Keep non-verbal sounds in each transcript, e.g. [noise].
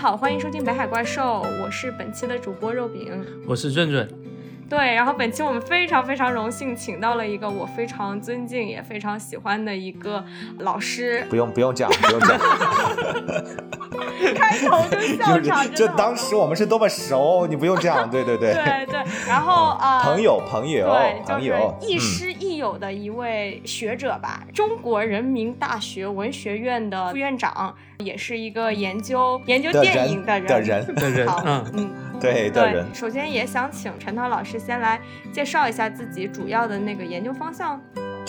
家好，欢迎收听北海怪兽，我是本期的主播肉饼，我是润润。对，然后本期我们非常非常荣幸请到了一个我非常尊敬也非常喜欢的一个老师。不用不用讲，不用讲。[laughs] 开头就 [laughs] 笑场，就当时我们是多么熟，你不用这样。对对对。对 [laughs] 对。然后啊，朋友朋友朋友，亦师亦友的一位学者吧，中国人民大学文学院的副院长，也是一个研究研究电影的人的人 [laughs] 的人。嗯嗯。对对，首先也想请陈涛老师先来介绍一下自己主要的那个研究方向。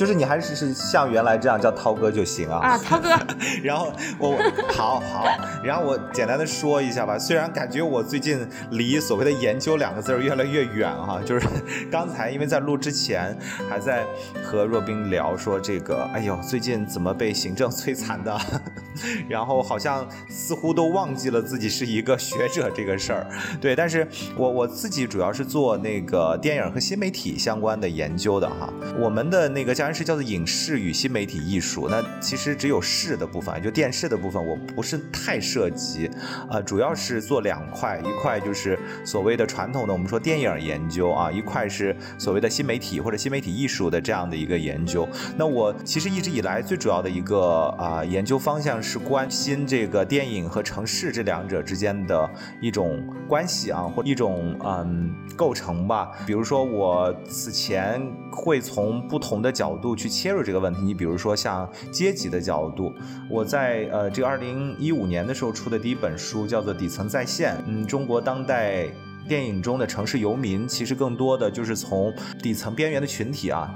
就是你还是是像原来这样叫涛哥就行啊。啊，涛哥。[laughs] 然后我好好，然后我简单的说一下吧。虽然感觉我最近离所谓的研究两个字越来越远哈，就是刚才因为在录之前还在和若冰聊说这个，哎呦，最近怎么被行政摧残的，[laughs] 然后好像似乎都忘记了自己是一个学者这个事儿。对，但是我我自己主要是做那个电影和新媒体相关的研究的哈。我们的那个。然是叫做影视与新媒体艺术，那其实只有视的部分，就电视的部分，我不是太涉及，呃，主要是做两块，一块就是所谓的传统的我们说电影研究啊，一块是所谓的新媒体或者新媒体艺术的这样的一个研究。那我其实一直以来最主要的一个啊研究方向是关心这个电影和城市这两者之间的一种关系啊，或一种嗯构成吧。比如说我此前会从不同的角度去切入这个问题，你比如说像阶级的角度，我在呃这个二零一五年的时候出的第一本书叫做《底层在线》，嗯，中国当代电影中的城市游民，其实更多的就是从底层边缘的群体啊。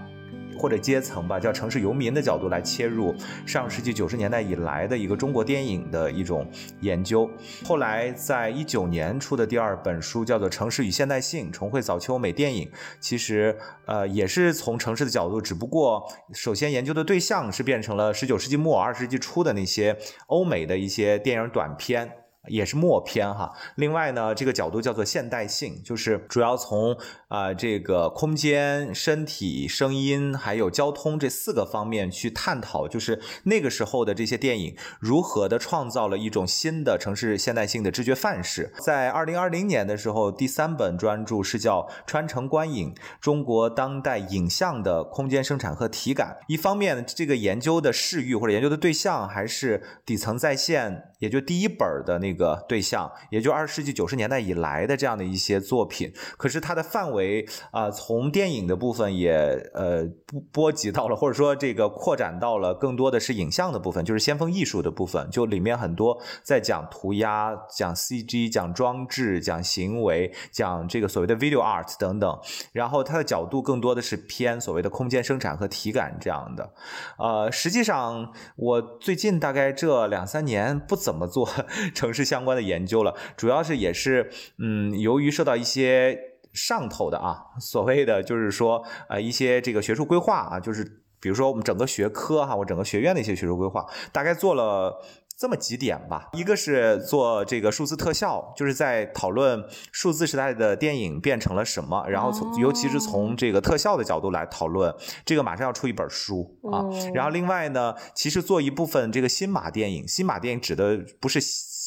或者阶层吧，叫城市游民的角度来切入上世纪九十年代以来的一个中国电影的一种研究。后来在一九年出的第二本书叫做《城市与现代性：重绘早期欧美电影》，其实呃也是从城市的角度，只不过首先研究的对象是变成了十九世纪末二十世纪初的那些欧美的一些电影短片。也是默片哈。另外呢，这个角度叫做现代性，就是主要从啊这个空间、身体、声音还有交通这四个方面去探讨，就是那个时候的这些电影如何的创造了一种新的城市现代性的知觉范式。在二零二零年的时候，第三本专著是叫《穿城观影：中国当代影像的空间生产和体感》。一方面，这个研究的视域或者研究的对象还是底层在线，也就第一本的那。个对象，也就二十世纪九十年代以来的这样的一些作品，可是它的范围啊，从电影的部分也呃波波及到了，或者说这个扩展到了更多的是影像的部分，就是先锋艺术的部分，就里面很多在讲涂鸦、讲 CG、讲装置、讲行为、讲这个所谓的 video art 等等，然后它的角度更多的是偏所谓的空间生产和体感这样的。呃，实际上我最近大概这两三年不怎么怎么做 [laughs] 城市。相关的研究了，主要是也是，嗯，由于受到一些上头的啊，所谓的就是说，呃，一些这个学术规划啊，就是比如说我们整个学科哈，我整个学院的一些学术规划，大概做了这么几点吧。一个是做这个数字特效，就是在讨论数字时代的电影变成了什么，然后从尤其是从这个特效的角度来讨论，这个马上要出一本书啊。然后另外呢，其实做一部分这个新马电影，新马电影指的不是。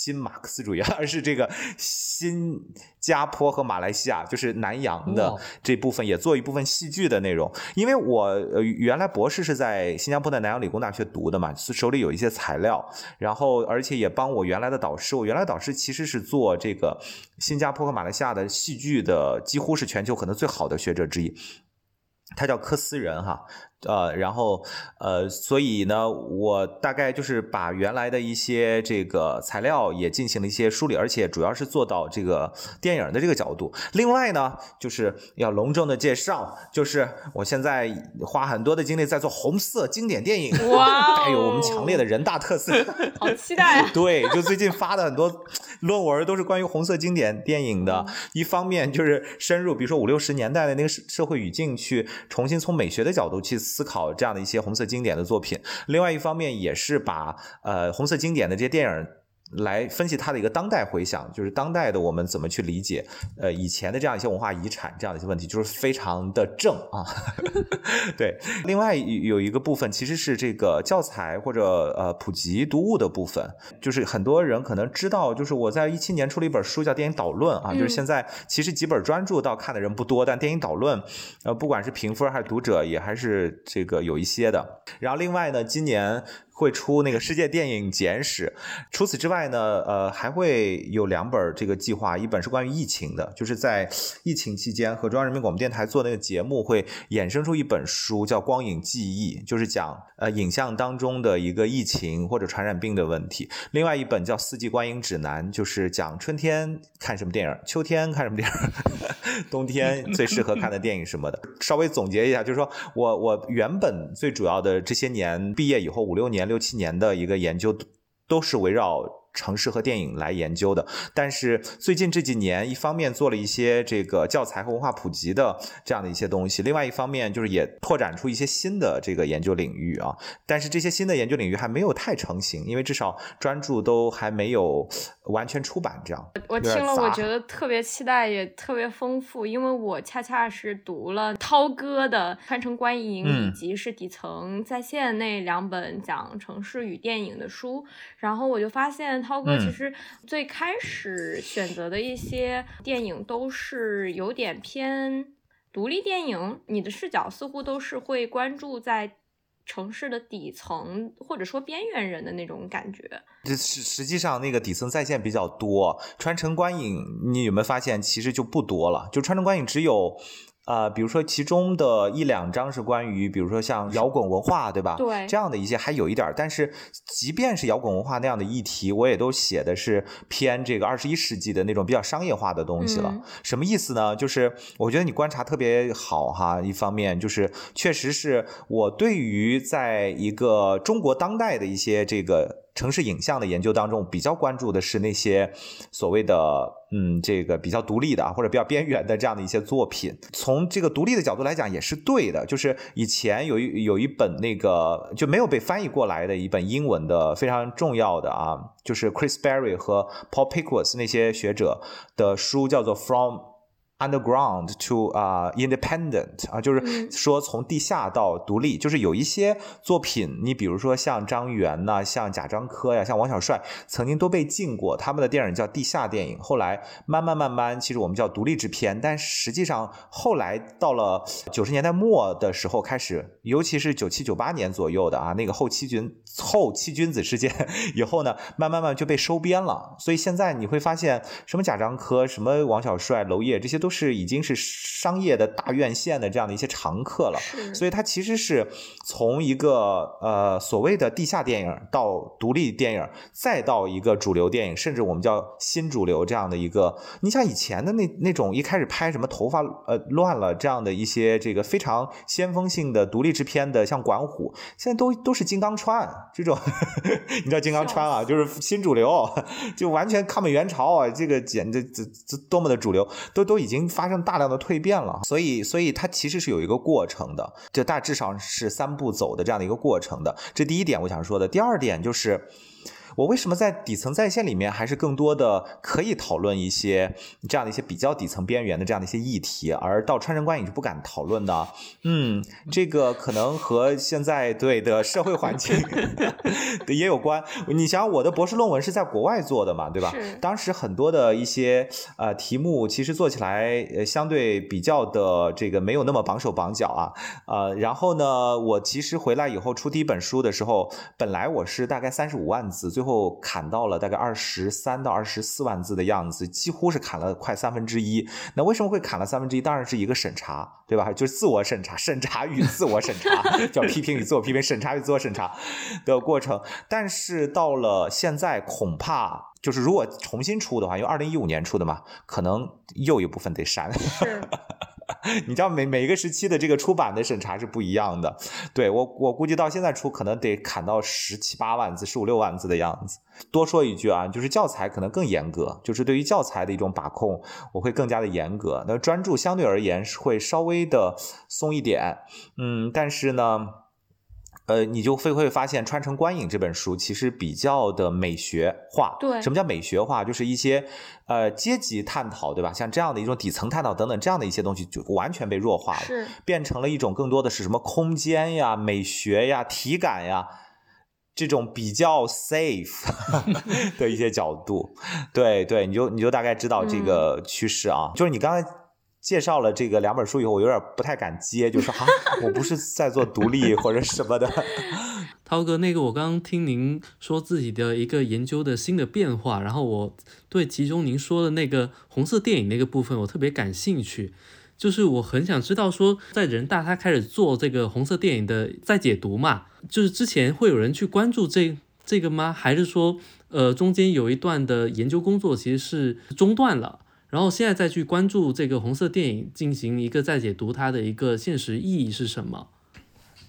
新马克思主义，[laughs] 而是这个新加坡和马来西亚，就是南洋的这部分，也做一部分戏剧的内容。因为我呃原来博士是在新加坡的南洋理工大学读的嘛，手里有一些材料，然后而且也帮我原来的导师，我原来导师其实是做这个新加坡和马来西亚的戏剧的，几乎是全球可能最好的学者之一，他叫科斯人哈。呃，然后呃，所以呢，我大概就是把原来的一些这个材料也进行了一些梳理，而且主要是做到这个电影的这个角度。另外呢，就是要隆重的介绍，就是我现在花很多的精力在做红色经典电影，哇，带有我们强烈的人大特色 [laughs] [laughs] 好期待啊！对，就最近发的很多论文都是关于红色经典电影的。一方面就是深入，比如说五六十年代的那个社社会语境，去重新从美学的角度去。思考这样的一些红色经典的作品，另外一方面也是把呃红色经典的这些电影来分析它的一个当代回响，就是当代的我们怎么去理解，呃，以前的这样一些文化遗产这样的一些问题，就是非常的正啊。[laughs] 对，另外有一个部分其实是这个教材或者呃普及读物的部分，就是很多人可能知道，就是我在一七年出了一本书叫《电影导论》啊，就是现在其实几本专著倒看的人不多，但电影导论，呃，不管是评分还是读者也还是这个有一些的。然后另外呢，今年。会出那个世界电影简史，除此之外呢，呃，还会有两本这个计划，一本是关于疫情的，就是在疫情期间和中央人民广播电台做那个节目，会衍生出一本书叫《光影记忆》，就是讲呃影像当中的一个疫情或者传染病的问题。另外一本叫《四季观影指南》，就是讲春天看什么电影，秋天看什么电影，[laughs] 冬天最适合看的电影什么的。稍微总结一下，就是说我我原本最主要的这些年毕业以后五六年。六七年的一个研究，都是围绕。城市和电影来研究的，但是最近这几年，一方面做了一些这个教材和文化普及的这样的一些东西，另外一方面就是也拓展出一些新的这个研究领域啊。但是这些新的研究领域还没有太成型，因为至少专注都还没有完全出版。这样，我听了，我觉得特别期待，也特别丰富，因为我恰恰是读了涛哥的《穿城观影》以及是底层在线那两本讲城市与电影的书，然后我就发现。涛哥其实最开始选择的一些电影都是有点偏独立电影，你的视角似乎都是会关注在城市的底层或者说边缘人的那种感觉。这实实际上那个底层在线比较多，穿城观影你有没有发现其实就不多了？就穿城观影只有。啊，比如说其中的一两章是关于，比如说像摇滚文化，对吧？对，这样的一些还有一点，但是即便是摇滚文化那样的议题，我也都写的是偏这个二十一世纪的那种比较商业化的东西了。什么意思呢？就是我觉得你观察特别好哈，一方面就是确实是我对于在一个中国当代的一些这个。城市影像的研究当中，比较关注的是那些所谓的嗯，这个比较独立的或者比较边缘的这样的一些作品。从这个独立的角度来讲，也是对的。就是以前有一有一本那个就没有被翻译过来的一本英文的非常重要的啊，就是 Chris Berry 和 Paul Pickwas 那些学者的书，叫做 From。Underground to 啊，independent 啊，就是说从地下到独立，就是有一些作品，你比如说像张元呐，像贾樟柯呀，像王小帅，曾经都被禁过，他们的电影叫地下电影。后来慢慢慢慢，其实我们叫独立制片，但实际上后来到了九十年代末的时候开始，尤其是九七九八年左右的啊，那个后七君后七君子事件以后呢，慢慢慢就被收编了。所以现在你会发现，什么贾樟柯，什么王小帅、娄烨，这些都。都是已经是商业的大院线的这样的一些常客了，所以它其实是从一个呃所谓的地下电影到独立电影，再到一个主流电影，甚至我们叫新主流这样的一个。你像以前的那那种一开始拍什么头发呃乱了这样的一些这个非常先锋性的独立制片的，像管虎，现在都都是金刚川这种，[laughs] 你知道金刚川啊，就是新主流，[laughs] 就完全抗美援朝啊，这个简直这这多么的主流，都都已经。发生大量的蜕变了，所以，所以它其实是有一个过程的，就大致上是三步走的这样的一个过程的。这第一点我想说的，第二点就是。我为什么在底层在线里面还是更多的可以讨论一些这样的一些比较底层边缘的这样的一些议题，而到川城观影是不敢讨论呢？嗯，这个可能和现在对的社会环境 [laughs] 也有关。你想，我的博士论文是在国外做的嘛，对吧？当时很多的一些呃题目，其实做起来呃相对比较的这个没有那么绑手绑脚啊。呃，然后呢，我其实回来以后出第一本书的时候，本来我是大概三十五万字，最后。后砍到了大概二十三到二十四万字的样子，几乎是砍了快三分之一。那为什么会砍了三分之一？当然是一个审查，对吧？就是自我审查、审查与自我审查，[laughs] 叫批评与自我批评、审查与自我审查的过程。但是到了现在，恐怕就是如果重新出的话，因为二零一五年出的嘛，可能又一部分得删。[laughs] [laughs] 你知道每每一个时期的这个出版的审查是不一样的，对我我估计到现在出可能得砍到十七八万字、十五六万字的样子。多说一句啊，就是教材可能更严格，就是对于教材的一种把控，我会更加的严格。那专注相对而言是会稍微的松一点，嗯，但是呢。呃，你就会会发现《穿城观影》这本书其实比较的美学化。对，什么叫美学化？就是一些呃阶级探讨，对吧？像这样的一种底层探讨等等这样的一些东西，就完全被弱化了，是变成了一种更多的是什么空间呀、美学呀、体感呀这种比较 safe 的一些角度。对对，你就你就大概知道这个趋势啊。就是你刚才。介绍了这个两本书以后，我有点不太敢接，就说哈，[laughs] 我不是在做独立或者什么的。[laughs] 涛哥，那个我刚刚听您说自己的一个研究的新的变化，然后我对其中您说的那个红色电影那个部分，我特别感兴趣。就是我很想知道说，在人大他开始做这个红色电影的再解读嘛，就是之前会有人去关注这这个吗？还是说，呃，中间有一段的研究工作其实是中断了？然后现在再去关注这个红色电影，进行一个再解读，它的一个现实意义是什么？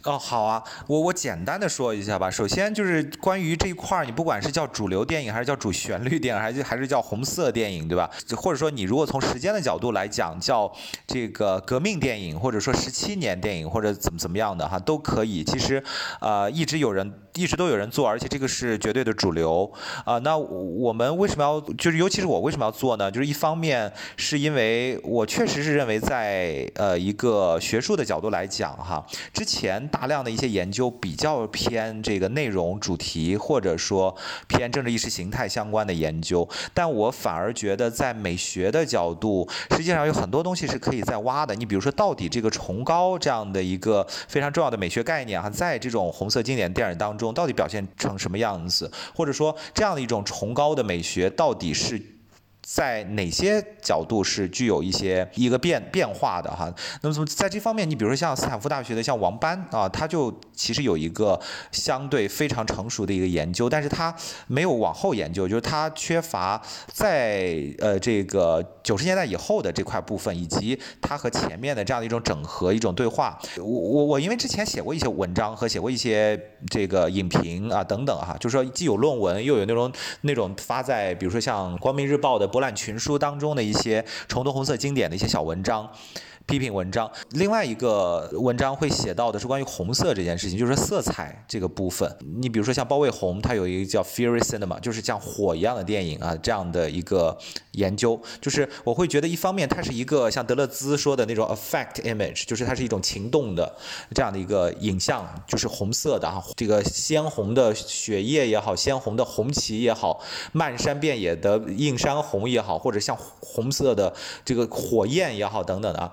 哦，好啊，我我简单的说一下吧。首先就是关于这一块儿，你不管是叫主流电影，还是叫主旋律电影，还是还是叫红色电影，对吧？或者说你如果从时间的角度来讲，叫这个革命电影，或者说十七年电影，或者怎么怎么样的哈，都可以。其实，呃，一直有人。一直都有人做，而且这个是绝对的主流啊。那我们为什么要就是，尤其是我为什么要做呢？就是一方面是因为我确实是认为，在呃一个学术的角度来讲哈，之前大量的一些研究比较偏这个内容主题，或者说偏政治意识形态相关的研究，但我反而觉得在美学的角度，实际上有很多东西是可以再挖的。你比如说，到底这个崇高这样的一个非常重要的美学概念哈，在这种红色经典电影当中。中到底表现成什么样子，或者说这样的一种崇高的美学到底是？在哪些角度是具有一些一个变变化的哈？那么从在这方面，你比如说像斯坦福大学的像王班啊，他就其实有一个相对非常成熟的一个研究，但是他没有往后研究，就是他缺乏在呃这个九十年代以后的这块部分，以及他和前面的这样的一种整合一种对话。我我我因为之前写过一些文章和写过一些这个影评啊等等哈，就是说既有论文又有那种那种发在比如说像光明日报的。博览群书当中的一些重读红色经典的一些小文章。批评文章，另外一个文章会写到的是关于红色这件事情，就是色彩这个部分。你比如说像包卫红，他有一个叫 Fury Cinema，就是像火一样的电影啊，这样的一个研究。就是我会觉得，一方面它是一个像德勒兹说的那种 affect image，就是它是一种情动的这样的一个影像，就是红色的啊，这个鲜红的血液也好，鲜红的红旗也好，漫山遍野的映山红也好，或者像红色的这个火焰也好等等的啊。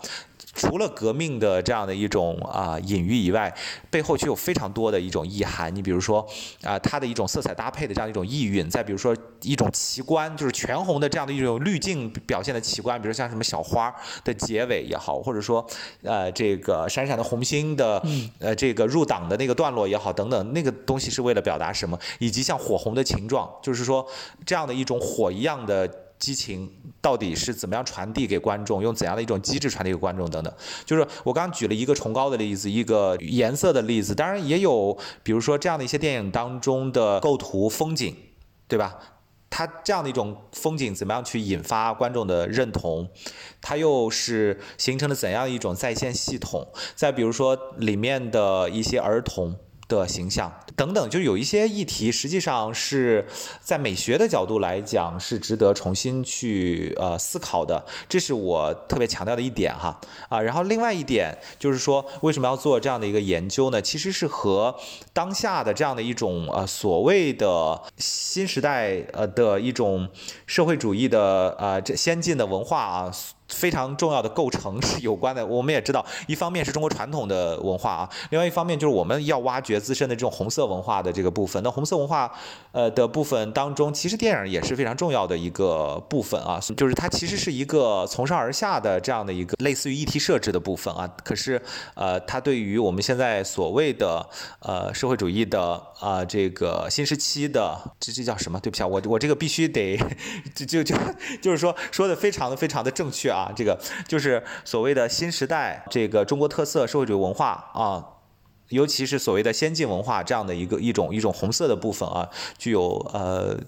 除了革命的这样的一种啊隐喻以外，背后却有非常多的一种意涵。你比如说啊，它的一种色彩搭配的这样一种意蕴；再比如说一种奇观，就是全红的这样的一种滤镜表现的奇观，比如像什么小花的结尾也好，或者说呃这个闪闪的红星的呃这个入党的那个段落也好等等，那个东西是为了表达什么？以及像火红的情状，就是说这样的一种火一样的。激情到底是怎么样传递给观众？用怎样的一种机制传递给观众？等等，就是我刚举了一个崇高的例子，一个颜色的例子，当然也有，比如说这样的一些电影当中的构图、风景，对吧？它这样的一种风景怎么样去引发观众的认同？它又是形成了怎样一种在线系统？再比如说里面的一些儿童。的形象等等，就有一些议题，实际上是在美学的角度来讲是值得重新去呃思考的，这是我特别强调的一点哈啊。然后另外一点就是说，为什么要做这样的一个研究呢？其实是和当下的这样的一种呃所谓的新时代呃的一种社会主义的呃这先进的文化啊。非常重要的构成是有关的。我们也知道，一方面是中国传统的文化啊，另外一方面就是我们要挖掘自身的这种红色文化的这个部分。那红色文化，呃的部分当中，其实电影也是非常重要的一个部分啊，就是它其实是一个从上而下的这样的一个类似于议题设置的部分啊。可是，呃，它对于我们现在所谓的呃社会主义的啊这个新时期的这这叫什么？对不起啊，我我这个必须得就就就就是说说的非常的非常的正确。啊，这个就是所谓的新时代，这个中国特色社会主义文化啊，尤其是所谓的先进文化这样的一个一种一种红色的部分啊，具有呃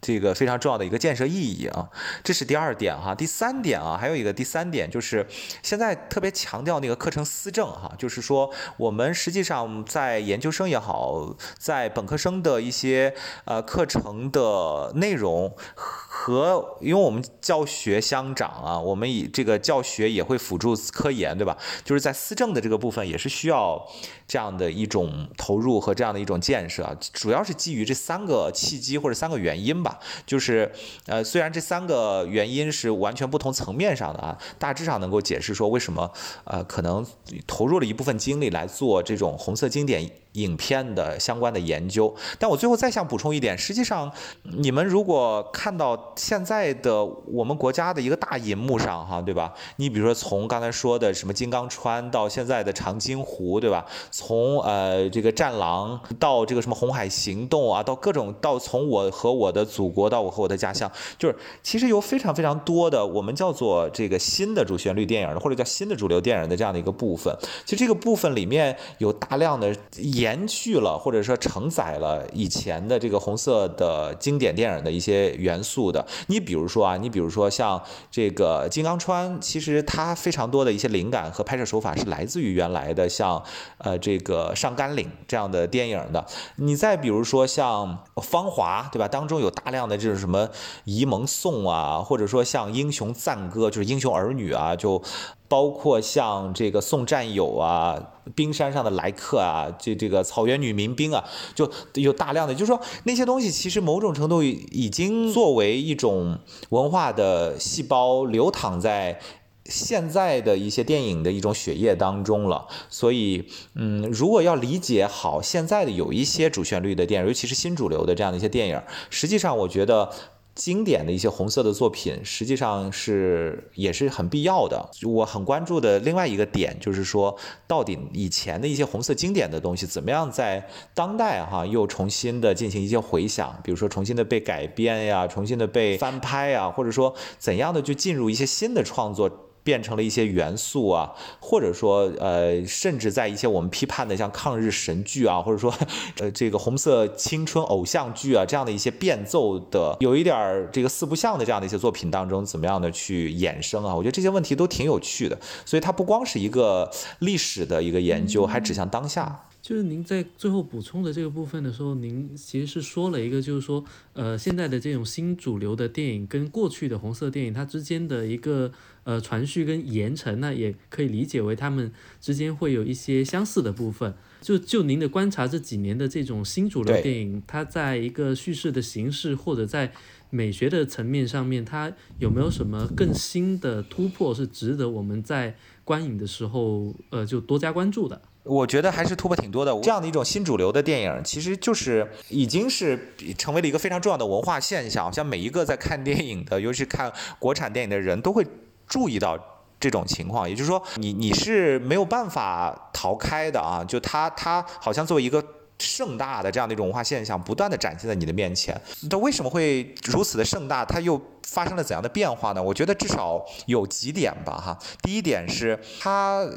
这个非常重要的一个建设意义啊，这是第二点哈。第三点啊，还有一个第三点就是现在特别强调那个课程思政哈，就是说我们实际上在研究生也好，在本科生的一些呃课程的内容和，因为我们教学相长啊，我们以这个教学也会辅助科研，对吧？就是在思政的这个部分也是需要这样的一种投入和这样的一种建设，主要是基于这三个契机或者三个原因吧。就是，呃，虽然这三个原因是完全不同层面上的啊，大致上能够解释说为什么，呃，可能投入了一部分精力来做这种红色经典。影片的相关的研究，但我最后再想补充一点，实际上你们如果看到现在的我们国家的一个大银幕上，哈，对吧？你比如说从刚才说的什么金刚川到现在的长津湖，对吧？从呃这个战狼到这个什么红海行动啊，到各种到从我和我的祖国到我和我的家乡，就是其实有非常非常多的我们叫做这个新的主旋律电影的或者叫新的主流电影的这样的一个部分。其实这个部分里面有大量的演。延续了或者说承载了以前的这个红色的经典电影的一些元素的，你比如说啊，你比如说像这个《金刚川》，其实它非常多的一些灵感和拍摄手法是来自于原来的像呃这个《上甘岭》这样的电影的。你再比如说像《芳华》，对吧？当中有大量的这种什么沂蒙颂啊，或者说像《英雄赞歌》，就是《英雄儿女》啊，就。包括像这个送战友啊，冰山上的来客啊，这这个草原女民兵啊，就有大量的，就是说那些东西其实某种程度已经作为一种文化的细胞流淌在现在的一些电影的一种血液当中了。所以，嗯，如果要理解好现在的有一些主旋律的电影，尤其是新主流的这样的一些电影，实际上我觉得。经典的一些红色的作品，实际上是也是很必要的。我很关注的另外一个点就是说，到底以前的一些红色经典的东西，怎么样在当代哈又重新的进行一些回响，比如说重新的被改编呀，重新的被翻拍呀，或者说怎样的去进入一些新的创作。变成了一些元素啊，或者说呃，甚至在一些我们批判的像抗日神剧啊，或者说 [laughs] 呃这个红色青春偶像剧啊这样的一些变奏的，有一点这个四不像的这样的一些作品当中，怎么样的去衍生啊？我觉得这些问题都挺有趣的，所以它不光是一个历史的一个研究，还指向当下。就是您在最后补充的这个部分的时候，您其实是说了一个，就是说呃现在的这种新主流的电影跟过去的红色电影它之间的一个。呃，传续跟延承那，也可以理解为他们之间会有一些相似的部分。就就您的观察，这几年的这种新主流电影，它在一个叙事的形式或者在美学的层面上面，它有没有什么更新的突破，是值得我们在观影的时候，呃，就多加关注的？我觉得还是突破挺多的。这样的一种新主流的电影，其实就是已经是成为了一个非常重要的文化现象。像每一个在看电影的，尤其看国产电影的人都会。注意到这种情况，也就是说，你你是没有办法逃开的啊！就它它好像作为一个盛大的这样的一种文化现象，不断的展现在你的面前。它为什么会如此的盛大？它又发生了怎样的变化呢？我觉得至少有几点吧，哈。第一点是它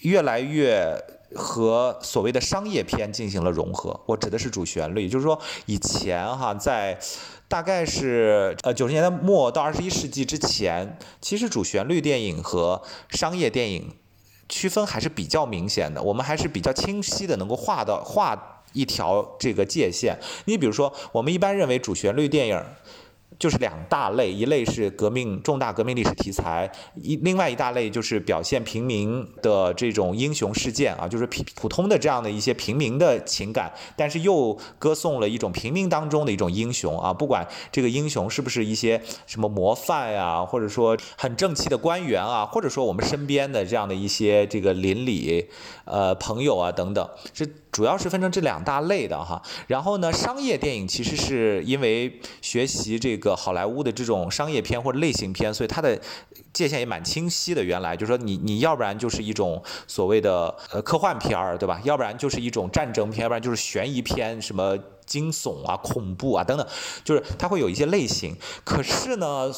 越来越和所谓的商业片进行了融合。我指的是主旋律，就是说，以前哈在。大概是呃九十年代末到二十一世纪之前，其实主旋律电影和商业电影区分还是比较明显的，我们还是比较清晰的能够画到画一条这个界限。你比如说，我们一般认为主旋律电影。就是两大类，一类是革命重大革命历史题材，一另外一大类就是表现平民的这种英雄事件啊，就是普普通的这样的一些平民的情感，但是又歌颂了一种平民当中的一种英雄啊，不管这个英雄是不是一些什么模范呀，或者说很正气的官员啊，或者说我们身边的这样的一些这个邻里呃朋友啊等等，是主要是分成这两大类的哈。然后呢，商业电影其实是因为学习这个。好莱坞的这种商业片或者类型片，所以它的界限也蛮清晰的。原来就是说，你你要不然就是一种所谓的呃科幻片儿，对吧？要不然就是一种战争片，要不然就是悬疑片，什么惊悚啊、恐怖啊等等，就是它会有一些类型。可是呢，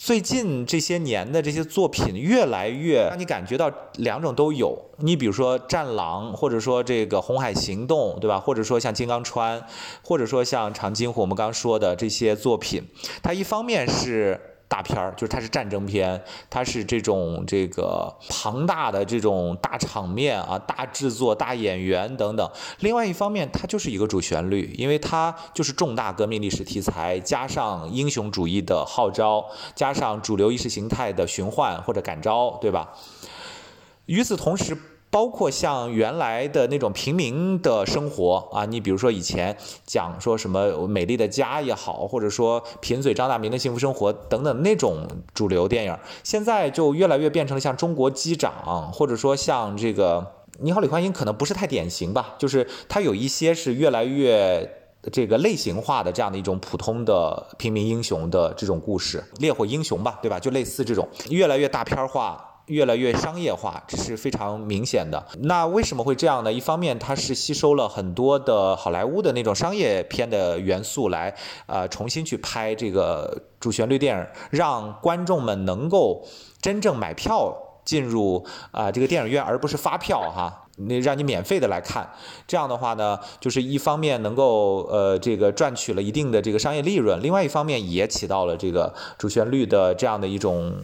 最近这些年的这些作品越来越让你感觉到两种都有。你比如说《战狼》，或者说这个《红海行动》，对吧？或者说像《金刚川》，或者说像《长津湖》，我们刚刚说的这些作品，它一方面是。大片儿就是它是战争片，它是这种这个庞大的这种大场面啊、大制作、大演员等等。另外一方面，它就是一个主旋律，因为它就是重大革命历史题材，加上英雄主义的号召，加上主流意识形态的寻唤或者感召，对吧？与此同时。包括像原来的那种平民的生活啊，你比如说以前讲说什么美丽的家也好，或者说贫嘴张大民的幸福生活等等那种主流电影，现在就越来越变成了像中国机长，或者说像这个你好李焕英，可能不是太典型吧，就是它有一些是越来越这个类型化的这样的一种普通的平民英雄的这种故事，烈火英雄吧，对吧？就类似这种越来越大片化。越来越商业化，这是非常明显的。那为什么会这样呢？一方面，它是吸收了很多的好莱坞的那种商业片的元素来，呃，重新去拍这个主旋律电影，让观众们能够真正买票进入啊这个电影院，而不是发票哈，那让你免费的来看。这样的话呢，就是一方面能够呃这个赚取了一定的这个商业利润，另外一方面也起到了这个主旋律的这样的一种。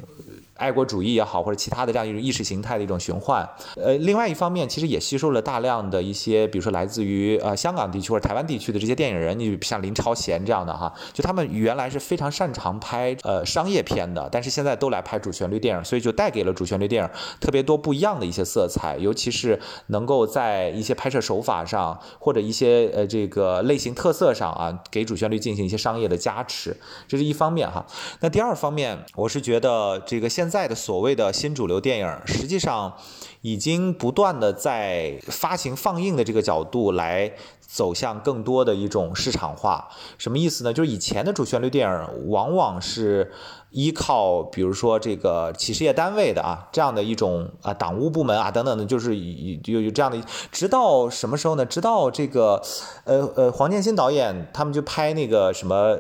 爱国主义也好，或者其他的这样一种意识形态的一种循环，呃，另外一方面，其实也吸收了大量的一些，比如说来自于呃香港地区或者台湾地区的这些电影人，你像林超贤这样的哈，就他们原来是非常擅长拍呃商业片的，但是现在都来拍主旋律电影，所以就带给了主旋律电影特别多不一样的一些色彩，尤其是能够在一些拍摄手法上或者一些呃这个类型特色上啊，给主旋律进行一些商业的加持，这是一方面哈。那第二方面，我是觉得这个现现在的所谓的新主流电影，实际上已经不断的在发行放映的这个角度来走向更多的一种市场化。什么意思呢？就是以前的主旋律电影往往是依靠，比如说这个企事业单位的啊这样的一种啊党务部门啊等等的，就是有有这样的。直到什么时候呢？直到这个呃呃黄建新导演他们就拍那个什么。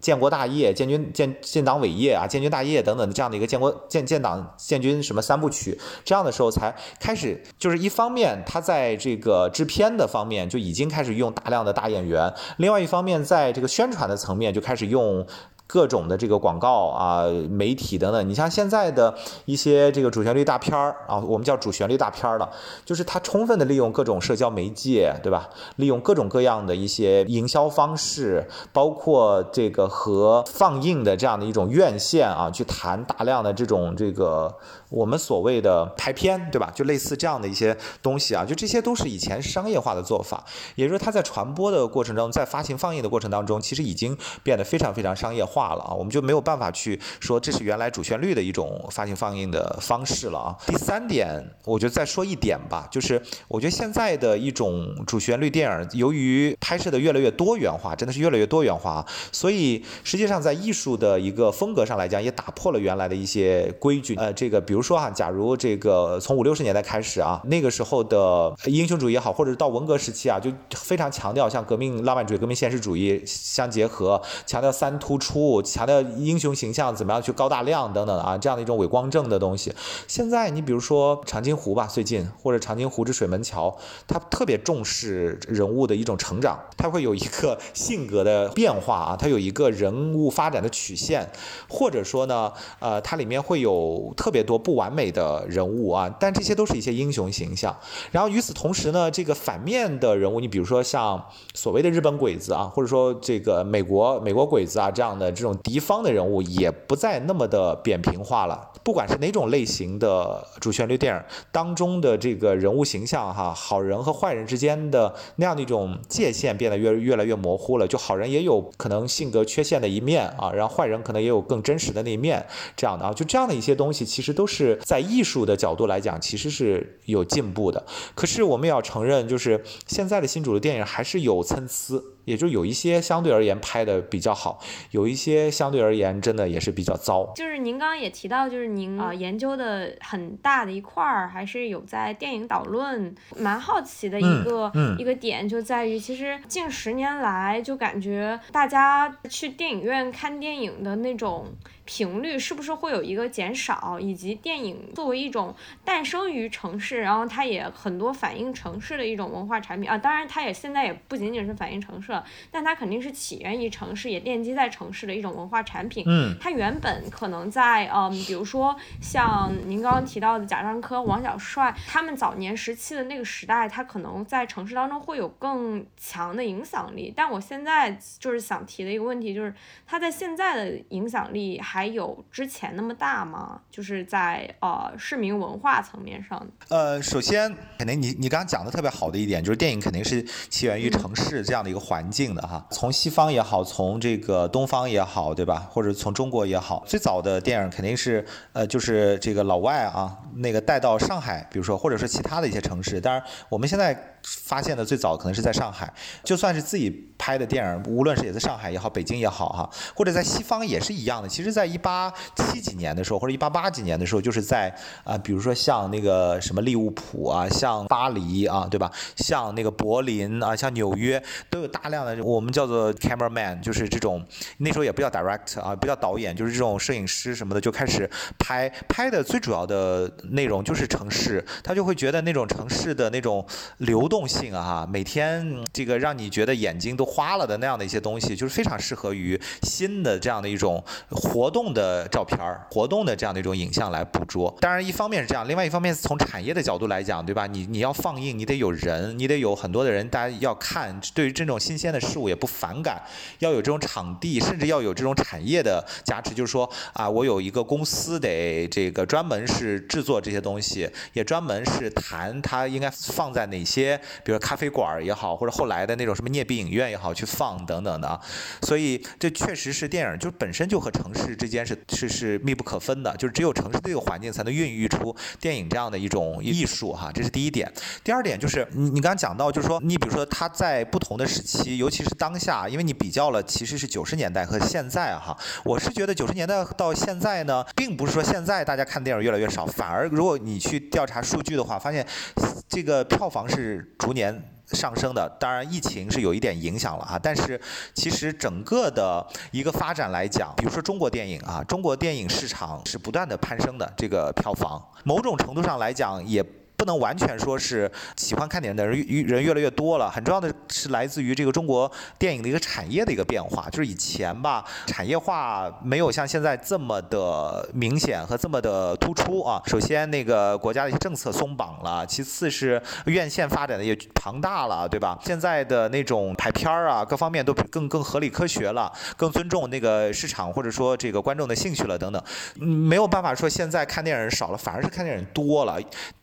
建国大业、建军建建党伟业啊、建军大业等等这样的一个建国建建党建军什么三部曲，这样的时候才开始，就是一方面他在这个制片的方面就已经开始用大量的大演员，另外一方面在这个宣传的层面就开始用。各种的这个广告啊、媒体等等，你像现在的一些这个主旋律大片儿啊，我们叫主旋律大片儿了，就是它充分的利用各种社交媒介，对吧？利用各种各样的一些营销方式，包括这个和放映的这样的一种院线啊，去谈大量的这种这个。我们所谓的排片，对吧？就类似这样的一些东西啊，就这些都是以前商业化的做法，也就是它在传播的过程中，在发行放映的过程当中，其实已经变得非常非常商业化了啊。我们就没有办法去说这是原来主旋律的一种发行放映的方式了啊。第三点，我觉得再说一点吧，就是我觉得现在的一种主旋律电影，由于拍摄的越来越多元化，真的是越来越多元化，所以实际上在艺术的一个风格上来讲，也打破了原来的一些规矩。呃，这个比如。比如说啊，假如这个从五六十年代开始啊，那个时候的英雄主义也好，或者到文革时期啊，就非常强调像革命浪漫主义、革命现实主义相结合，强调三突出，强调英雄形象怎么样去高大亮等等啊，这样的一种伪光正的东西。现在你比如说长津湖吧，最近或者长津湖之水门桥，它特别重视人物的一种成长，它会有一个性格的变化啊，它有一个人物发展的曲线，或者说呢，呃，它里面会有特别多不。不完美的人物啊，但这些都是一些英雄形象。然后与此同时呢，这个反面的人物，你比如说像所谓的日本鬼子啊，或者说这个美国美国鬼子啊这样的这种敌方的人物，也不再那么的扁平化了。不管是哪种类型的主旋律电影当中的这个人物形象哈，好人和坏人之间的那样的一种界限变得越越来越模糊了。就好人也有可能性格缺陷的一面啊，然后坏人可能也有更真实的那一面，这样的啊，就这样的一些东西，其实都是是在艺术的角度来讲，其实是有进步的。可是我们也要承认，就是现在的新主流电影还是有参差。也就有一些相对而言拍的比较好，有一些相对而言真的也是比较糟。就是您刚刚也提到，就是您啊研究的很大的一块儿，还是有在电影导论。蛮好奇的一个一个点就在于，其实近十年来就感觉大家去电影院看电影的那种。频率是不是会有一个减少，以及电影作为一种诞生于城市，然后它也很多反映城市的一种文化产品啊，当然它也现在也不仅仅是反映城市了，但它肯定是起源于城市，也奠基在城市的一种文化产品。嗯，它原本可能在嗯，比如说像您刚刚提到的贾樟柯、王小帅他们早年时期的那个时代，它可能在城市当中会有更强的影响力。但我现在就是想提的一个问题，就是它在现在的影响力还。还有之前那么大吗？就是在呃市民文化层面上。呃，首先肯定你你刚刚讲的特别好的一点，就是电影肯定是起源于城市这样的一个环环境的哈。从西方也好，从这个东方也好，对吧？或者从中国也好，最早的电影肯定是呃就是这个老外啊那个带到上海，比如说或者是其他的一些城市。当然我们现在发现的最早可能是在上海，就算是自己拍的电影，无论是也在上海也好，北京也好哈，或者在西方也是一样的。其实，在一八七几年的时候，或者一八八几年的时候，就是在啊，比如说像那个什么利物浦啊，像巴黎啊，对吧？像那个柏林啊，像纽约，都有大量的我们叫做 cameraman，就是这种那时候也不叫 director 啊，不叫导演，就是这种摄影师什么的，就开始拍拍的最主要的内容就是城市，他就会觉得那种城市的那种流动性啊，每天这个让你觉得眼睛都花了的那样的一些东西，就是非常适合于新的这样的一种活动。的照片儿，活动的这样的一种影像来捕捉。当然，一方面是这样，另外一方面是从产业的角度来讲，对吧？你你要放映，你得有人，你得有很多的人，大家要看。对于这种新鲜的事物也不反感，要有这种场地，甚至要有这种产业的加持。就是说啊，我有一个公司得这个专门是制作这些东西，也专门是谈它应该放在哪些，比如咖啡馆也好，或者后来的那种什么镍币影院也好去放等等的。所以这确实是电影，就本身就和城市之。间是是是密不可分的，就是只有城市这个环境才能孕育出电影这样的一种艺术哈，这是第一点。第二点就是你你刚刚讲到，就是说你比如说它在不同的时期，尤其是当下，因为你比较了其实是九十年代和现在哈，我是觉得九十年代到现在呢，并不是说现在大家看电影越来越少，反而如果你去调查数据的话，发现这个票房是逐年。上升的，当然疫情是有一点影响了啊，但是其实整个的一个发展来讲，比如说中国电影啊，中国电影市场是不断的攀升的，这个票房，某种程度上来讲也。不能完全说是喜欢看电影的人人越来越多了，很重要的是来自于这个中国电影的一个产业的一个变化。就是以前吧，产业化没有像现在这么的明显和这么的突出啊。[laughs] 首先，那个国家的一些政策松绑了；其次是院线发展的也庞大了，对吧？现在的那种排片儿啊，各方面都更更合理科学了，更尊重那个市场或者说这个观众的兴趣了等等。没有办法说现在看电影人少了，反而是看电影多了。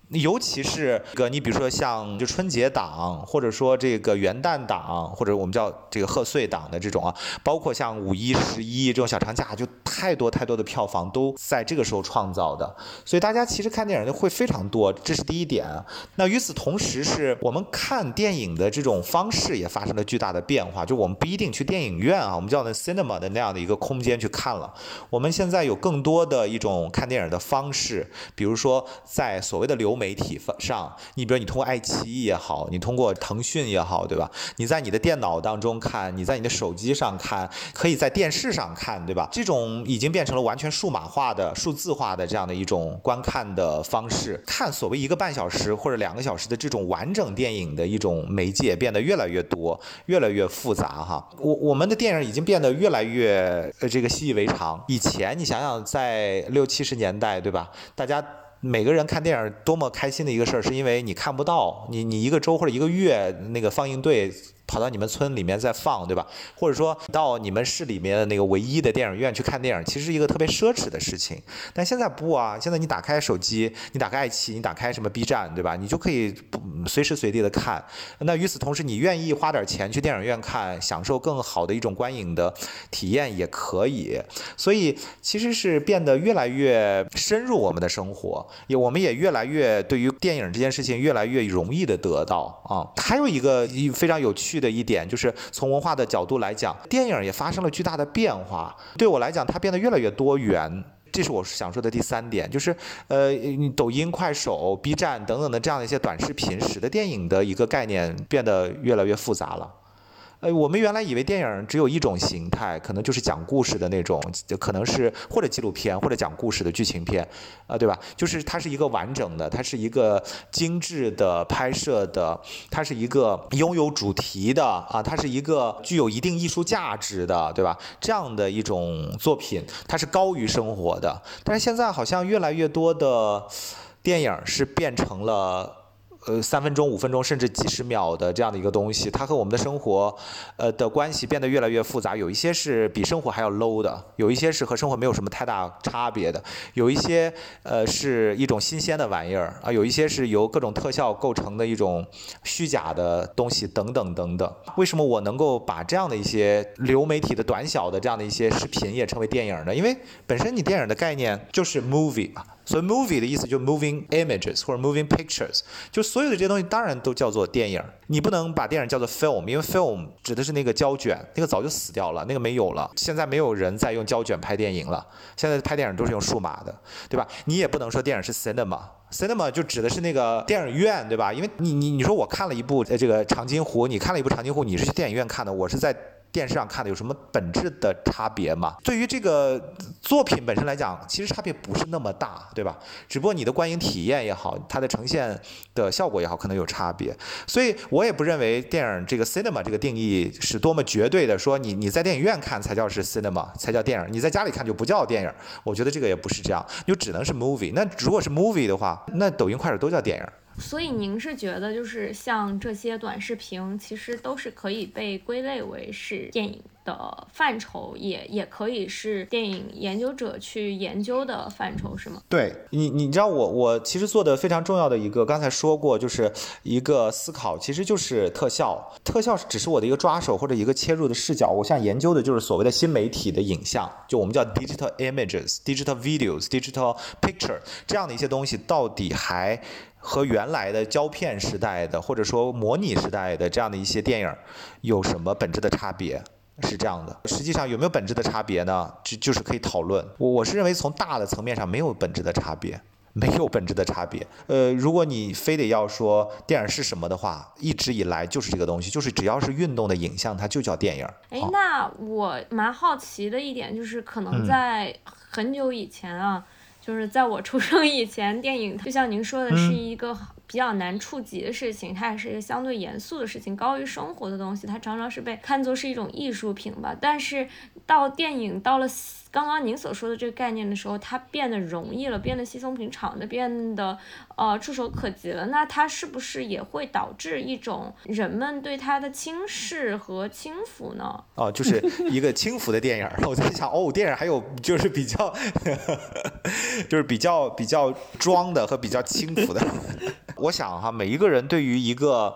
尤其是个你比如说像就春节档，或者说这个元旦档，或者我们叫这个贺岁档的这种啊，包括像五一、十一这种小长假，就太多太多的票房都在这个时候创造的，所以大家其实看电影的会非常多，这是第一点。那与此同时，是我们看电影的这种方式也发生了巨大的变化，就我们不一定去电影院啊，我们叫那 cinema 的那样的一个空间去看了，我们现在有更多的一种看电影的方式，比如说在所谓的流。媒体上，你比如你通过爱奇艺也好，你通过腾讯也好，对吧？你在你的电脑当中看，你在你的手机上看，可以在电视上看，对吧？这种已经变成了完全数码化的、数字化的这样的一种观看的方式。看所谓一个半小时或者两个小时的这种完整电影的一种媒介变得越来越多，越来越复杂哈。我我们的电影已经变得越来越呃这个习以为常。以前你想想，在六七十年代，对吧？大家。每个人看电影多么开心的一个事儿，是因为你看不到，你你一个周或者一个月那个放映队。跑到你们村里面再放，对吧？或者说到你们市里面的那个唯一的电影院去看电影，其实是一个特别奢侈的事情。但现在不啊，现在你打开手机，你打开爱奇艺，你打开什么 B 站，对吧？你就可以随时随地的看。那与此同时，你愿意花点钱去电影院看，享受更好的一种观影的体验也可以。所以其实是变得越来越深入我们的生活，也我们也越来越对于电影这件事情越来越容易的得到啊。还有一个非常有趣。趣的一点，就是从文化的角度来讲，电影也发生了巨大的变化。对我来讲，它变得越来越多元。这是我想说的第三点，就是呃，抖音、快手、B 站等等的这样的一些短视频，使得电影的一个概念变得越来越复杂了。呃，我们原来以为电影只有一种形态，可能就是讲故事的那种，就可能是或者纪录片或者讲故事的剧情片，啊，对吧？就是它是一个完整的，它是一个精致的拍摄的，它是一个拥有主题的啊，它是一个具有一定艺术价值的，对吧？这样的一种作品，它是高于生活的。但是现在好像越来越多的电影是变成了。呃，三分钟、五分钟，甚至几十秒的这样的一个东西，它和我们的生活，呃的关系变得越来越复杂。有一些是比生活还要 low 的，有一些是和生活没有什么太大差别的，有一些呃是一种新鲜的玩意儿啊，有一些是由各种特效构成的一种虚假的东西等等等等。为什么我能够把这样的一些流媒体的短小的这样的一些视频也称为电影呢？因为本身你电影的概念就是 movie 嘛。所以，movie 的意思就 moving images 或者 moving pictures，就所有的这些东西当然都叫做电影。你不能把电影叫做 film，因为 film 指的是那个胶卷，那个早就死掉了，那个没有了。现在没有人在用胶卷拍电影了，现在拍电影都是用数码的，对吧？你也不能说电影是 cinema，cinema 就指的是那个电影院，对吧？因为你你你说我看了一部呃这个长津湖，你看了一部长津湖，你是去电影院看的，我是在。电视上看的有什么本质的差别吗？对于这个作品本身来讲，其实差别不是那么大，对吧？只不过你的观影体验也好，它的呈现的效果也好，可能有差别。所以我也不认为电影这个 cinema 这个定义是多么绝对的，说你你在电影院看才叫是 cinema 才叫电影，你在家里看就不叫电影。我觉得这个也不是这样，就只能是 movie。那如果是 movie 的话，那抖音、快手都叫电影。所以您是觉得，就是像这些短视频，其实都是可以被归类为是电影的范畴，也也可以是电影研究者去研究的范畴，是吗？对你，你知道我我其实做的非常重要的一个，刚才说过，就是一个思考，其实就是特效。特效只是我的一个抓手或者一个切入的视角。我想研究的就是所谓的新媒体的影像，就我们叫 digital images、digital videos、digital picture 这样的一些东西，到底还。和原来的胶片时代的，或者说模拟时代的这样的一些电影，有什么本质的差别？是这样的，实际上有没有本质的差别呢？就就是可以讨论。我我是认为从大的层面上没有本质的差别，没有本质的差别。呃，如果你非得要说电影是什么的话，一直以来就是这个东西，就是只要是运动的影像，它就叫电影。哎，那我蛮好奇的一点就是，可能在很久以前啊。就是在我出生以前，电影就像您说的，是一个比较难触及的事情，它也是一个相对严肃的事情，高于生活的东西，它常常是被看作是一种艺术品吧。但是到电影到了。刚刚您所说的这个概念的时候，它变得容易了，变得稀松平常的，变得呃触手可及了。那它是不是也会导致一种人们对它的轻视和轻浮呢？哦，就是一个轻浮的电影。[laughs] 我在想，哦，电影还有 [laughs] 就是比较，就是比较比较装的和比较轻浮的。我想哈，每一个人对于一个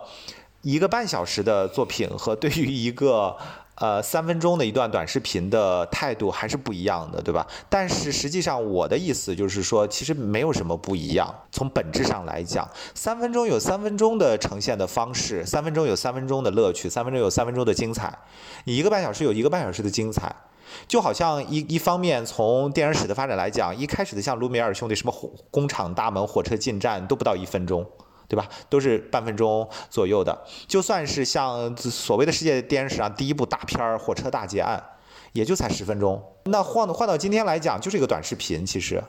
一个半小时的作品和对于一个。呃，三分钟的一段短视频的态度还是不一样的，对吧？但是实际上，我的意思就是说，其实没有什么不一样。从本质上来讲，三分钟有三分钟的呈现的方式，三分钟有三分钟的乐趣，三分钟有三分钟的精彩。你一个半小时有一个半小时的精彩，就好像一一方面从电影史的发展来讲，一开始的像卢米尔兄弟，什么火工厂大门、火车进站都不到一分钟。对吧？都是半分钟左右的。就算是像所谓的世界电影史上第一部大片儿《火车大劫案》，也就才十分钟。那换换到今天来讲，就是一个短视频，其实。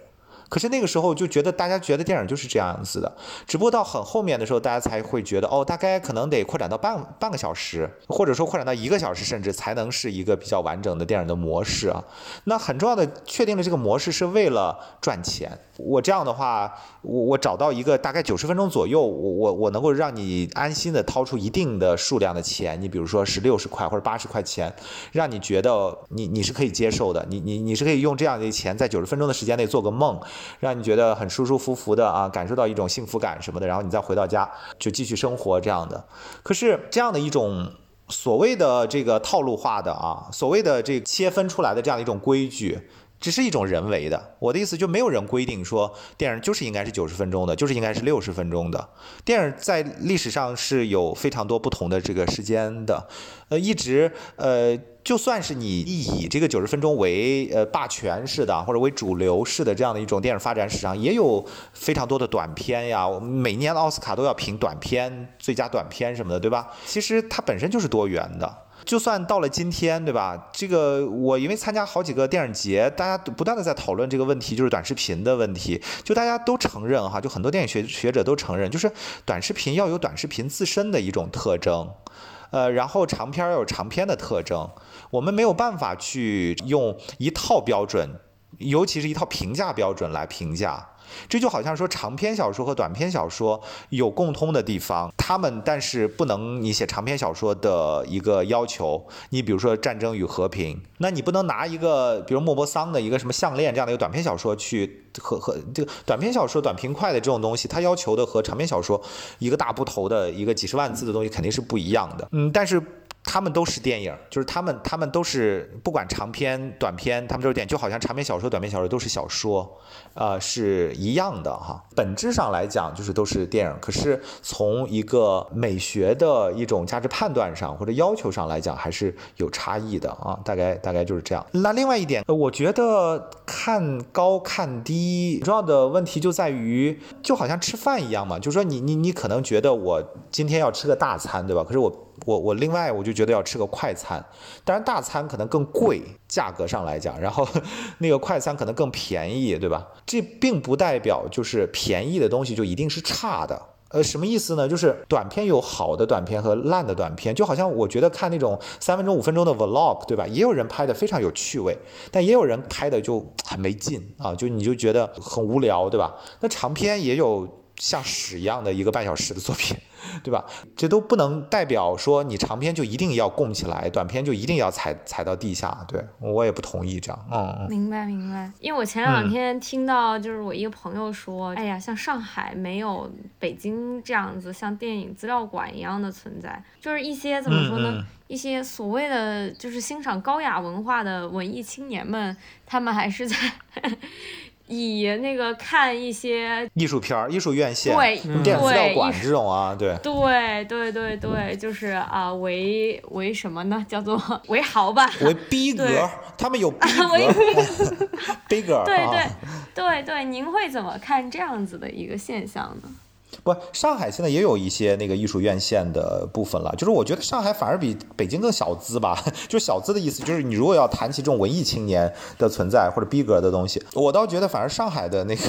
可是那个时候就觉得大家觉得电影就是这样子的，只不过到很后面的时候，大家才会觉得哦，大概可能得扩展到半半个小时，或者说扩展到一个小时，甚至才能是一个比较完整的电影的模式啊。那很重要的确定了这个模式是为了赚钱。我这样的话，我我找到一个大概九十分钟左右，我我我能够让你安心的掏出一定的数量的钱，你比如说是六十块或者八十块钱，让你觉得你你是可以接受的，你你你是可以用这样的钱在九十分钟的时间内做个梦。让你觉得很舒舒服服的啊，感受到一种幸福感什么的，然后你再回到家就继续生活这样的。可是这样的一种所谓的这个套路化的啊，所谓的这切分出来的这样的一种规矩，只是一种人为的。我的意思就没有人规定说电影就是应该是九十分钟的，就是应该是六十分钟的。电影在历史上是有非常多不同的这个时间的，呃，一直呃，就算是你以这个九十分钟为呃霸权式的或者为主流式的这样的一种电影发展史上，也有非常多的短片呀。我们每年的奥斯卡都要评短片、最佳短片什么的，对吧？其实它本身就是多元的。就算到了今天，对吧？这个我因为参加好几个电影节，大家不断的在讨论这个问题，就是短视频的问题。就大家都承认哈，就很多电影学学者都承认，就是短视频要有短视频自身的一种特征，呃，然后长篇要有长篇的特征。我们没有办法去用一套标准，尤其是一套评价标准来评价。这就好像说长篇小说和短篇小说有共通的地方，他们但是不能你写长篇小说的一个要求。你比如说《战争与和平》，那你不能拿一个比如莫泊桑的一个什么项链这样的一个短篇小说去和和这个短篇小说短平快的这种东西，它要求的和长篇小说一个大部头的一个几十万字的东西肯定是不一样的。嗯，但是。他们都是电影，就是他们，他们都是不管长篇、短篇，他们都是电影，就好像长篇小说、短篇小说都是小说，呃，是一样的哈。本质上来讲，就是都是电影。可是从一个美学的一种价值判断上或者要求上来讲，还是有差异的啊。大概大概就是这样。那另外一点，我觉得看高看低，重要的问题就在于，就好像吃饭一样嘛，就是说你你你可能觉得我今天要吃个大餐，对吧？可是我。我我另外我就觉得要吃个快餐，当然大餐可能更贵，价格上来讲，然后 [laughs] 那个快餐可能更便宜，对吧？这并不代表就是便宜的东西就一定是差的。呃，什么意思呢？就是短片有好的短片和烂的短片，就好像我觉得看那种三分钟、五分钟的 vlog，对吧？也有人拍的非常有趣味，但也有人拍的就很没劲啊，就你就觉得很无聊，对吧？那长片也有。像屎一样的一个半小时的作品，对吧？这都不能代表说你长篇就一定要供起来，短篇就一定要踩踩到地下。对我也不同意这样。嗯，明白明白。因为我前两天听到，就是我一个朋友说，哎呀，像上海没有北京这样子像电影资料馆一样的存在，就是一些怎么说呢？一些所谓的就是欣赏高雅文化的文艺青年们，他们还是在。以那个看一些艺术片儿、艺术院线、对电影资料馆这种啊，对对对对对，就是啊，为为什么呢？叫做为豪吧，为逼格，他们有逼 [laughs] 格，逼格，[laughs] 对对对对，您会怎么看这样子的一个现象呢？不，上海现在也有一些那个艺术院线的部分了。就是我觉得上海反而比北京更小资吧。[laughs] 就小资的意思，就是你如果要谈起这种文艺青年的存在或者逼格的东西，我倒觉得反而上海的那个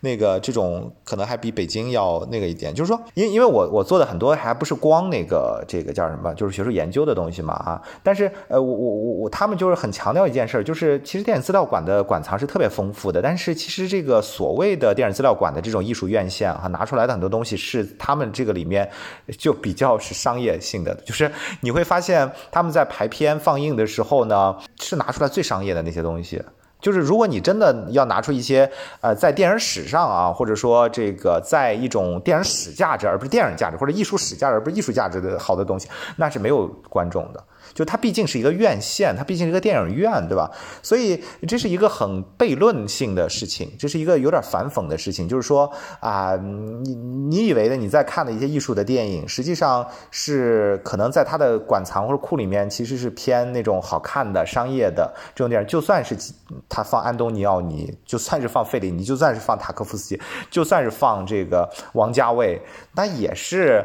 那个这种可能还比北京要那个一点。就是说，因因为我我做的很多还不是光那个这个叫什么，就是学术研究的东西嘛啊。但是呃，我我我我他们就是很强调一件事，就是其实电影资料馆的馆藏是特别丰富的。但是其实这个所谓的电影资料馆的这种艺术院线哈，拿出来的很多。东西是他们这个里面就比较是商业性的，就是你会发现他们在排片放映的时候呢，是拿出来最商业的那些东西。就是如果你真的要拿出一些呃，在电影史上啊，或者说这个在一种电影史价值而不是电影价值，或者艺术史价值而不是艺术价值的好的东西，那是没有观众的。就它毕竟是一个院线，它毕竟是一个电影院，对吧？所以这是一个很悖论性的事情，这是一个有点反讽的事情。就是说啊，你你以为的你在看的一些艺术的电影，实际上是可能在它的馆藏或者库里面，其实是偏那种好看的商业的这种电影。就算是他放安东尼奥尼，就算是放费里尼，就算是放塔科夫斯基，就算是放这个王家卫，那也是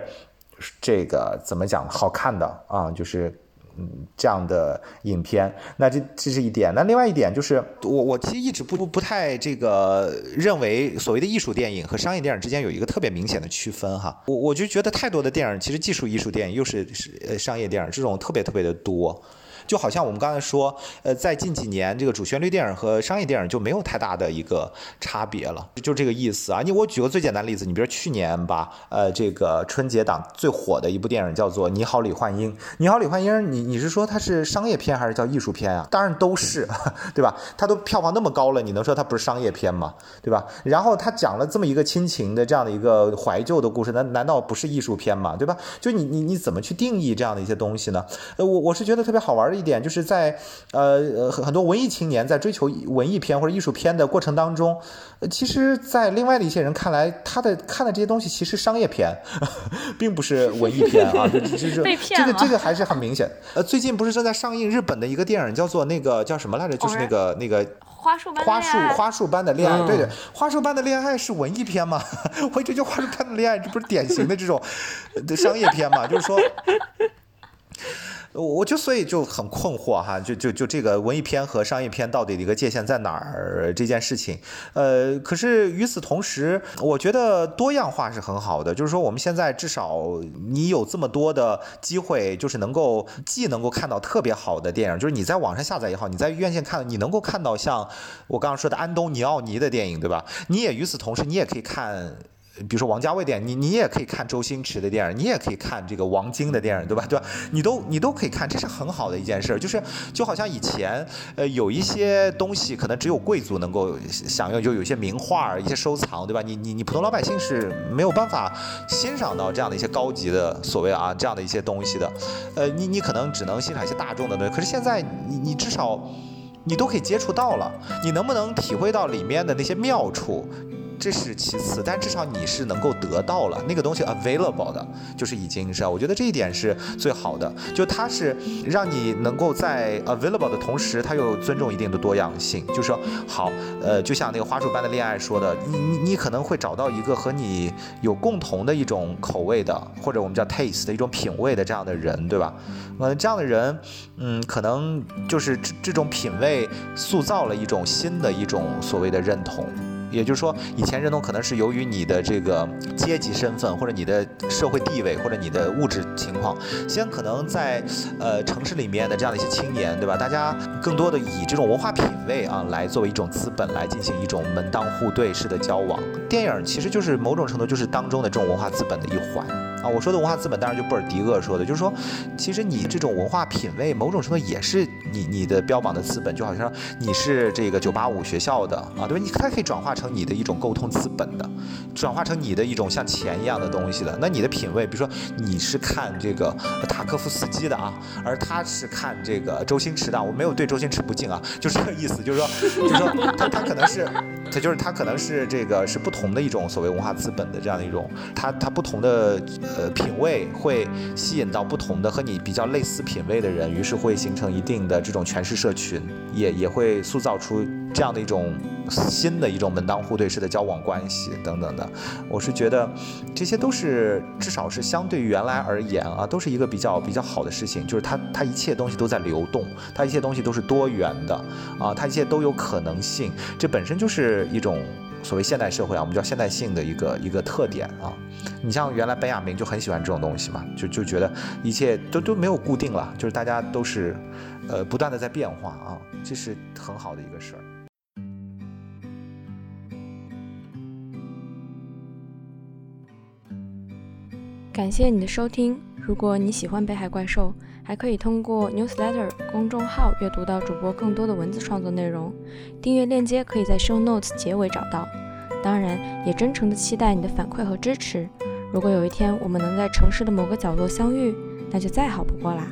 这个怎么讲好看的啊？就是。嗯，这样的影片，那这这是一点。那另外一点就是，我我其实一直不不不太这个认为所谓的艺术电影和商业电影之间有一个特别明显的区分哈。我我就觉得太多的电影其实技术艺术电影又是是呃商业电影这种特别特别的多。就好像我们刚才说，呃，在近几年，这个主旋律电影和商业电影就没有太大的一个差别了，就这个意思啊。你我举个最简单的例子，你比如去年吧，呃，这个春节档最火的一部电影叫做《你好，李焕英》。《你好，李焕英》，你你是说它是商业片还是叫艺术片啊？当然都是，对吧？它都票房那么高了，你能说它不是商业片吗？对吧？然后它讲了这么一个亲情的这样的一个怀旧的故事，那难道不是艺术片吗？对吧？就你你你怎么去定义这样的一些东西呢？呃，我我是觉得特别好玩的。一点，就是在呃很多文艺青年在追求文艺片或者艺术片的过程当中，其实，在另外的一些人看来，他的看的这些东西其实商业片，[laughs] 并不是文艺片啊，就 [laughs] 是这个这个还是很明显。呃，最近不是正在上映日本的一个电影，叫做那个叫什么来着？就是那个那个。花束花束花束般的恋爱，对对，花束般的恋爱是文艺片吗？[laughs] 我觉就花束般的恋爱，这不是典型的这种商业片吗？就是说。我就所以就很困惑哈，就就就这个文艺片和商业片到底的一个界限在哪儿这件事情，呃，可是与此同时，我觉得多样化是很好的，就是说我们现在至少你有这么多的机会，就是能够既能够看到特别好的电影，就是你在网上下载也好，你在院线看，你能够看到像我刚刚说的安东尼奥尼的电影，对吧？你也与此同时，你也可以看。比如说王家卫电影，你你也可以看周星驰的电影，你也可以看这个王晶的电影，对吧？对吧？你都你都可以看，这是很好的一件事。就是就好像以前，呃，有一些东西可能只有贵族能够享用，就有一些名画、一些收藏，对吧？你你你普通老百姓是没有办法欣赏到这样的一些高级的所谓啊这样的一些东西的。呃，你你可能只能欣赏一些大众的东西。可是现在你你至少你都可以接触到了，你能不能体会到里面的那些妙处？这是其次，但至少你是能够得到了那个东西 available 的，就是已经是，我觉得这一点是最好的，就它是让你能够在 available 的同时，它又尊重一定的多样性，就是说好，呃，就像那个花束般的恋爱说的，你你你可能会找到一个和你有共同的一种口味的，或者我们叫 taste 的一种品味的这样的人，对吧？呃，这样的人，嗯，可能就是这这种品味塑造了一种新的一种所谓的认同。也就是说，以前认同可能是由于你的这个阶级身份，或者你的社会地位，或者你的物质情况。先可能在呃城市里面的这样的一些青年，对吧？大家更多的以这种文化品位啊，来作为一种资本，来进行一种门当户对式的交往。电影其实就是某种程度就是当中的这种文化资本的一环啊。我说的文化资本，当然就布尔迪厄说的，就是说，其实你这种文化品味，某种程度也是你你的标榜的资本，就好像你是这个九八五学校的啊，对吧？你它可以转化成。你的一种沟通资本的，转化成你的一种像钱一样的东西的，那你的品味，比如说你是看这个塔科夫斯基的啊，而他是看这个周星驰的，我没有对周星驰不敬啊，就是这个意思，就是说，就是说他他可能是，他就是他可能是这个是不同的一种所谓文化资本的这样的一种，他他不同的呃品味会吸引到不同的和你比较类似品味的人，于是会形成一定的这种权势社群，也也会塑造出。这样的一种新的一种门当户对式的交往关系等等的，我是觉得这些都是至少是相对原来而言啊，都是一个比较比较好的事情。就是它它一切东西都在流动，它一切东西都是多元的啊，它一切都有可能性。这本身就是一种所谓现代社会啊，我们叫现代性的一个一个特点啊。你像原来本雅明就很喜欢这种东西嘛，就就觉得一切都都没有固定了，就是大家都是呃不断的在变化啊，这是很好的一个事儿。感谢你的收听。如果你喜欢《北海怪兽》，还可以通过 Newsletter 公众号阅读到主播更多的文字创作内容。订阅链接可以在 Show Notes 结尾找到。当然，也真诚的期待你的反馈和支持。如果有一天我们能在城市的某个角落相遇，那就再好不过啦。